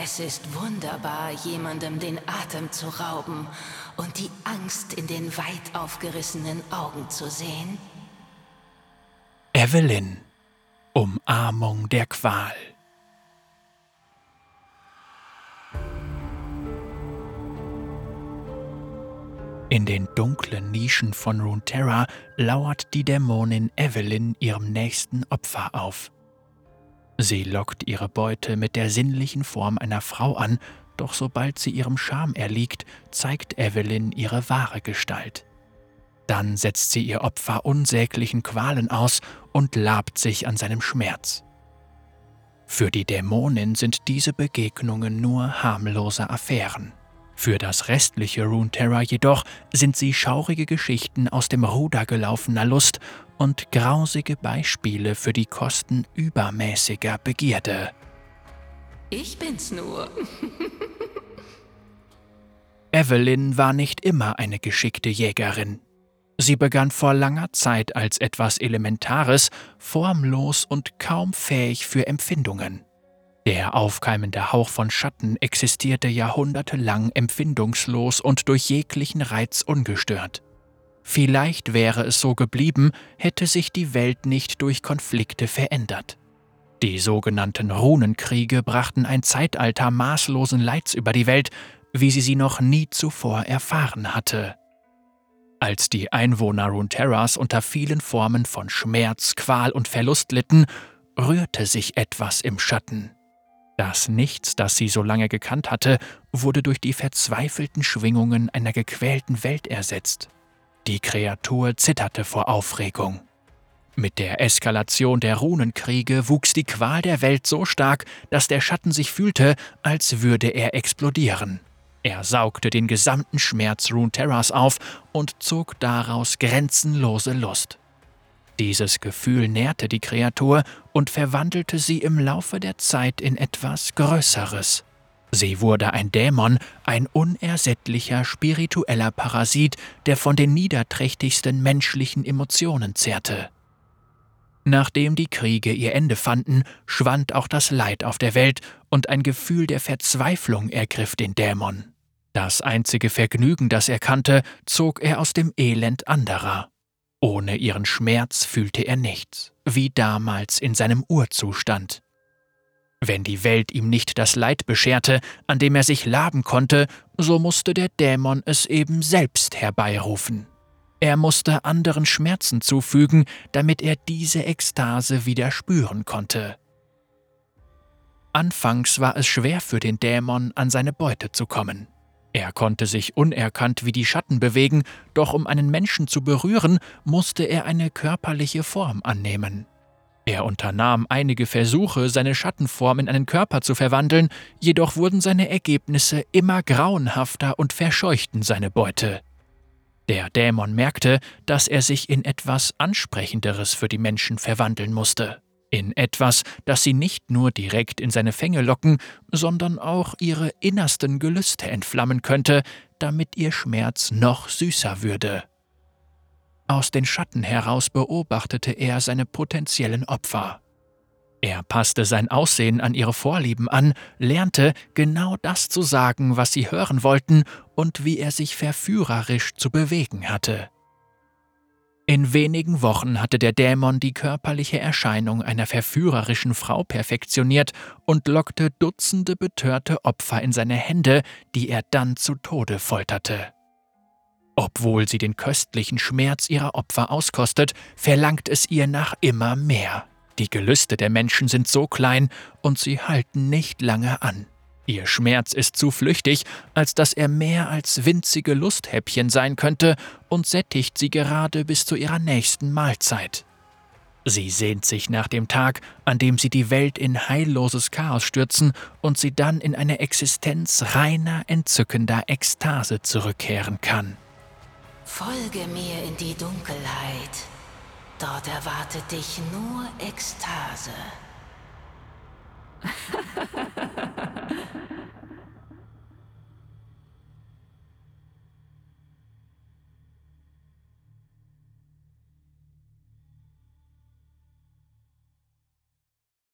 Es ist wunderbar, jemandem den Atem zu rauben und die Angst in den weit aufgerissenen Augen zu sehen. Evelyn, Umarmung der Qual. In den dunklen Nischen von Runeterra lauert die Dämonin Evelyn ihrem nächsten Opfer auf. Sie lockt ihre Beute mit der sinnlichen Form einer Frau an, doch sobald sie ihrem Charme erliegt, zeigt Evelyn ihre wahre Gestalt. Dann setzt sie ihr Opfer unsäglichen Qualen aus und labt sich an seinem Schmerz. Für die Dämonin sind diese Begegnungen nur harmlose Affären. Für das restliche Runeterra jedoch sind sie schaurige Geschichten aus dem Ruder gelaufener Lust und grausige Beispiele für die Kosten übermäßiger Begierde. Ich bin's nur. Evelyn war nicht immer eine geschickte Jägerin. Sie begann vor langer Zeit als etwas Elementares, formlos und kaum fähig für Empfindungen. Der aufkeimende Hauch von Schatten existierte jahrhundertelang empfindungslos und durch jeglichen Reiz ungestört. Vielleicht wäre es so geblieben, hätte sich die Welt nicht durch Konflikte verändert. Die sogenannten Runenkriege brachten ein Zeitalter maßlosen Leids über die Welt, wie sie sie noch nie zuvor erfahren hatte. Als die Einwohner Runeterras unter vielen Formen von Schmerz, Qual und Verlust litten, rührte sich etwas im Schatten. Das Nichts, das sie so lange gekannt hatte, wurde durch die verzweifelten Schwingungen einer gequälten Welt ersetzt. Die Kreatur zitterte vor Aufregung. Mit der Eskalation der Runenkriege wuchs die Qual der Welt so stark, dass der Schatten sich fühlte, als würde er explodieren. Er saugte den gesamten Schmerz Runeterras auf und zog daraus grenzenlose Lust. Dieses Gefühl nährte die Kreatur und verwandelte sie im Laufe der Zeit in etwas Größeres. Sie wurde ein Dämon, ein unersättlicher spiritueller Parasit, der von den niederträchtigsten menschlichen Emotionen zehrte. Nachdem die Kriege ihr Ende fanden, schwand auch das Leid auf der Welt und ein Gefühl der Verzweiflung ergriff den Dämon. Das einzige Vergnügen, das er kannte, zog er aus dem Elend anderer. Ohne ihren Schmerz fühlte er nichts, wie damals in seinem Urzustand. Wenn die Welt ihm nicht das Leid bescherte, an dem er sich laben konnte, so musste der Dämon es eben selbst herbeirufen. Er musste anderen Schmerzen zufügen, damit er diese Ekstase wieder spüren konnte. Anfangs war es schwer für den Dämon, an seine Beute zu kommen. Er konnte sich unerkannt wie die Schatten bewegen, doch um einen Menschen zu berühren, musste er eine körperliche Form annehmen. Er unternahm einige Versuche, seine Schattenform in einen Körper zu verwandeln, jedoch wurden seine Ergebnisse immer grauenhafter und verscheuchten seine Beute. Der Dämon merkte, dass er sich in etwas Ansprechenderes für die Menschen verwandeln musste in etwas, das sie nicht nur direkt in seine Fänge locken, sondern auch ihre innersten Gelüste entflammen könnte, damit ihr Schmerz noch süßer würde. Aus den Schatten heraus beobachtete er seine potenziellen Opfer. Er passte sein Aussehen an ihre Vorlieben an, lernte genau das zu sagen, was sie hören wollten und wie er sich verführerisch zu bewegen hatte. In wenigen Wochen hatte der Dämon die körperliche Erscheinung einer verführerischen Frau perfektioniert und lockte Dutzende betörte Opfer in seine Hände, die er dann zu Tode folterte. Obwohl sie den köstlichen Schmerz ihrer Opfer auskostet, verlangt es ihr nach immer mehr. Die Gelüste der Menschen sind so klein und sie halten nicht lange an. Ihr Schmerz ist zu flüchtig, als dass er mehr als winzige Lusthäppchen sein könnte und sättigt sie gerade bis zu ihrer nächsten Mahlzeit. Sie sehnt sich nach dem Tag, an dem sie die Welt in heilloses Chaos stürzen und sie dann in eine Existenz reiner, entzückender Ekstase zurückkehren kann. Folge mir in die Dunkelheit. Dort erwartet dich nur Ekstase.